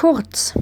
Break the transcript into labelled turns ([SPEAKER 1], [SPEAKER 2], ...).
[SPEAKER 1] kurz.